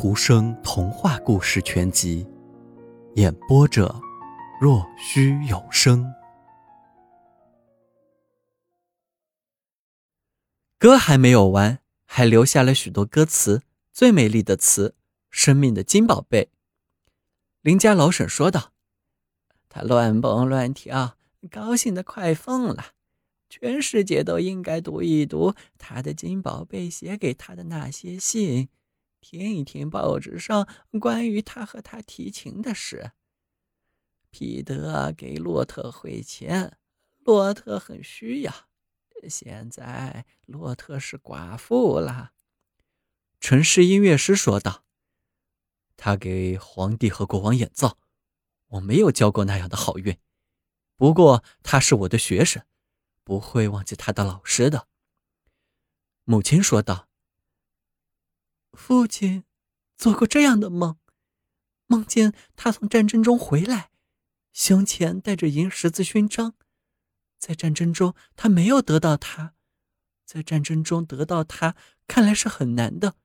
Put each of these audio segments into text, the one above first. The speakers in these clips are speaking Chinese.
图生童话故事全集，演播者：若虚有声。歌还没有完，还留下了许多歌词。最美丽的词，生命的金宝贝。邻家老沈说道：“他乱蹦乱跳，高兴的快疯了。全世界都应该读一读他的金宝贝写给他的那些信。”听一听报纸上关于他和他提亲的事。彼得给洛特汇钱，洛特很需要。现在洛特是寡妇了。城市音乐师说道：“他给皇帝和国王演奏，我没有交过那样的好运。不过他是我的学生，不会忘记他的老师的。”母亲说道。父亲做过这样的梦，梦见他从战争中回来，胸前带着银十字勋章。在战争中，他没有得到它，在战争中得到它，看来是很难的。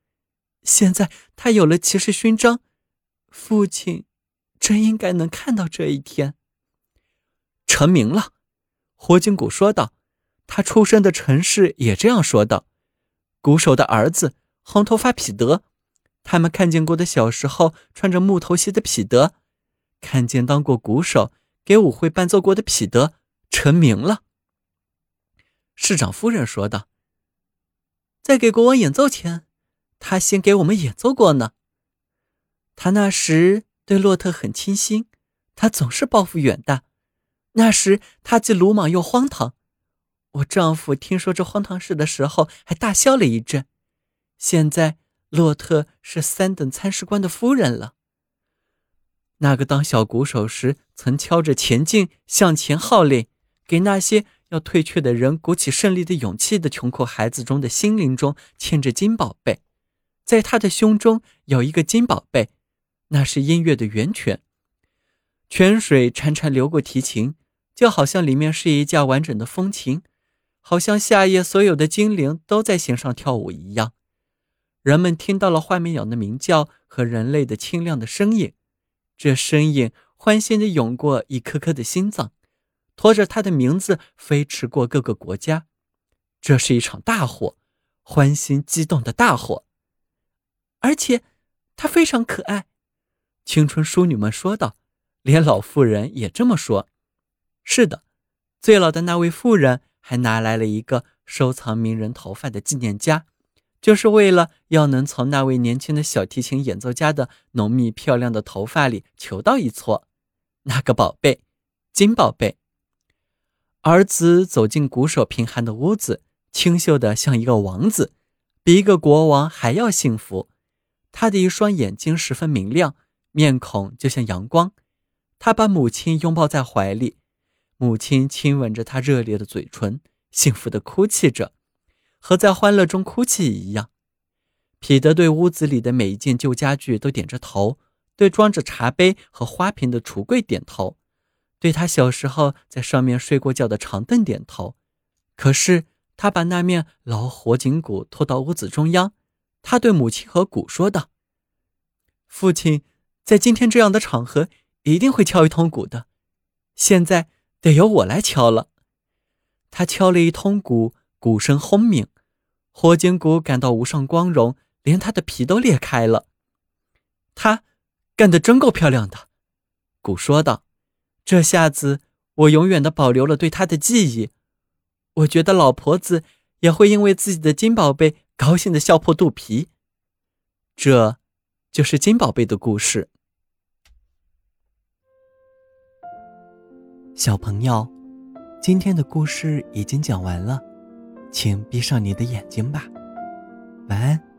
现在他有了骑士勋章，父亲真应该能看到这一天。成名了，霍金谷说道。他出生的城市也这样说道。鼓手的儿子。红头发彼得，他们看见过的小时候穿着木头鞋的彼得，看见当过鼓手给舞会伴奏过的彼得成名了。市长夫人说道：“在给国王演奏前，他先给我们演奏过呢。他那时对洛特很倾心，他总是抱负远大。那时他既鲁莽又荒唐。我丈夫听说这荒唐事的时候，还大笑了一阵。”现在，洛特是三等参事官的夫人了。那个当小鼓手时曾敲着前进、向前号令，给那些要退却的人鼓起胜利的勇气的穷苦孩子中的心灵中嵌着金宝贝，在他的胸中有一个金宝贝，那是音乐的源泉。泉水潺潺流过提琴，就好像里面是一架完整的风琴，好像夏夜所有的精灵都在弦上跳舞一样。人们听到了画眉鸟的鸣叫和人类的清亮的声音，这声音欢欣地涌过一颗颗的心脏，拖着它的名字飞驰过各个国家。这是一场大火，欢欣激动的大火，而且它非常可爱。青春淑女们说道，连老妇人也这么说。是的，最老的那位妇人还拿来了一个收藏名人头发的纪念夹。就是为了要能从那位年轻的小提琴演奏家的浓密漂亮的头发里求到一撮，那个宝贝，金宝贝。儿子走进鼓手贫寒的屋子，清秀的像一个王子，比一个国王还要幸福。他的一双眼睛十分明亮，面孔就像阳光。他把母亲拥抱在怀里，母亲亲吻着他热烈的嘴唇，幸福的哭泣着。和在欢乐中哭泣一样，彼得对屋子里的每一件旧家具都点着头，对装着茶杯和花瓶的橱柜点头，对他小时候在上面睡过觉的长凳点头。可是他把那面老火警鼓拖到屋子中央，他对母亲和鼓说道：“父亲在今天这样的场合一定会敲一通鼓的，现在得由我来敲了。”他敲了一通鼓，鼓声轰鸣。火箭谷感到无上光荣，连他的皮都裂开了。他干得真够漂亮的，鼓说道：“这下子我永远的保留了对他的记忆。我觉得老婆子也会因为自己的金宝贝高兴的笑破肚皮。”这，就是金宝贝的故事。小朋友，今天的故事已经讲完了。请闭上你的眼睛吧，晚安。